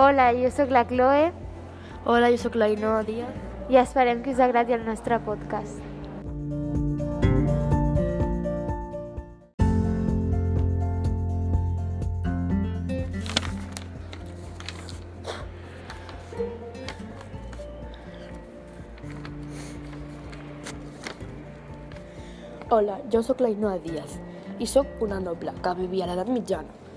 Hola, jo sóc la Chloe Hola, jo sóc la Inoa Díaz. i esperem que us agradi el nostre podcast. Hola, jo sóc la Inoa Díaz i sóc una noble que vivia a l'edat mitjana.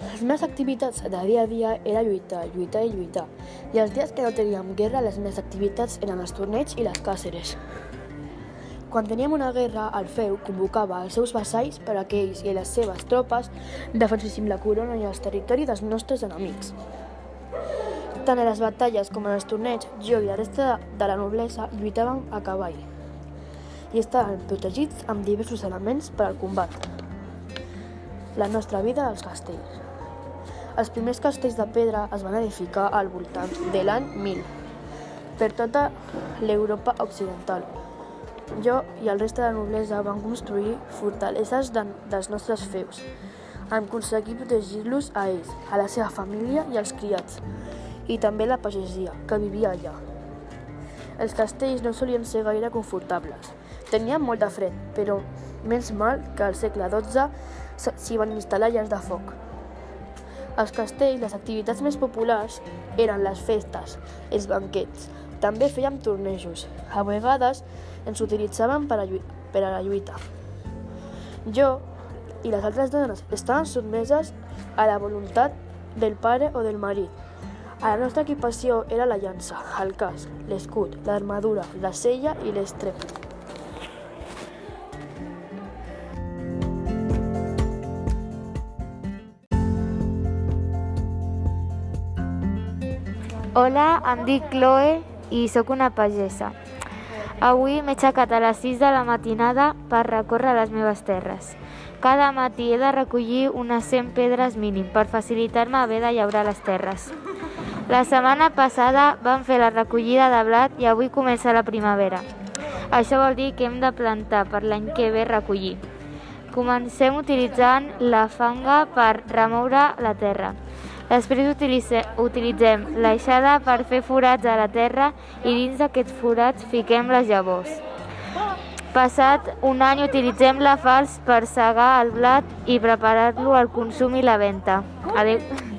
Les meves activitats de dia a dia era lluitar, lluitar i lluitar. I els dies que no teníem guerra, les meves activitats eren els torneigs i les càceres. Quan teníem una guerra, el feu convocava els seus vassalls per a que ells i les seves tropes defensessin la corona i els territoris dels nostres enemics. Tant a les batalles com en els torneigs, jo i la resta de la noblesa lluitàvem a cavall i estaven protegits amb diversos elements per al combat. La nostra vida als castells. Els primers castells de pedra es van edificar al voltant de l'any 1000 per tota l'Europa occidental. Jo i el reste de la noblesa van construir fortaleses de, dels nostres feus, en aconseguir protegir-los a ells, a la seva família i als criats, i també la pagesia, que vivia allà. Els castells no solien ser gaire confortables. Tenien molt de fred, però menys mal que al segle XII s'hi van instal·lar llars de foc. Als castells, les activitats més populars eren les festes, els banquets. També fèiem tornejos. A vegades ens utilitzaven per a, per a la lluita. Jo i les altres dones estaven sotmeses a la voluntat del pare o del marit. A la nostra equipació era la llança, el casc, l'escut, l'armadura, la sella i l'estrep. Hola, em dic Chloe i sóc una pagesa. Avui m'he aixecat a les 6 de la matinada per recórrer les meves terres. Cada matí he de recollir unes 100 pedres mínim per facilitar-me haver de llaurar les terres. La setmana passada vam fer la recollida de blat i avui comença la primavera. Això vol dir que hem de plantar per l'any que ve recollir. Comencem utilitzant la fanga per remoure la terra. Després utilitze, utilitzem l'aixada per fer forats a la terra i dins d'aquests forats fiquem les llavors. Passat un any utilitzem la falç per segar el blat i preparar-lo al consum i la venda. Adéu.